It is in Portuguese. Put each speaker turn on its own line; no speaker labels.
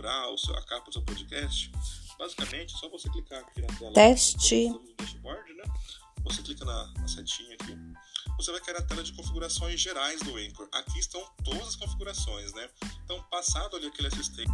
configurar o seu, a capa do seu podcast, basicamente é só você clicar aqui na tela
Teste.
do dashboard, né? Você clica na, na setinha aqui. Você vai cair na tela de configurações gerais do Anchor. Aqui estão todas as configurações, né? Então, passado ali aquele assistente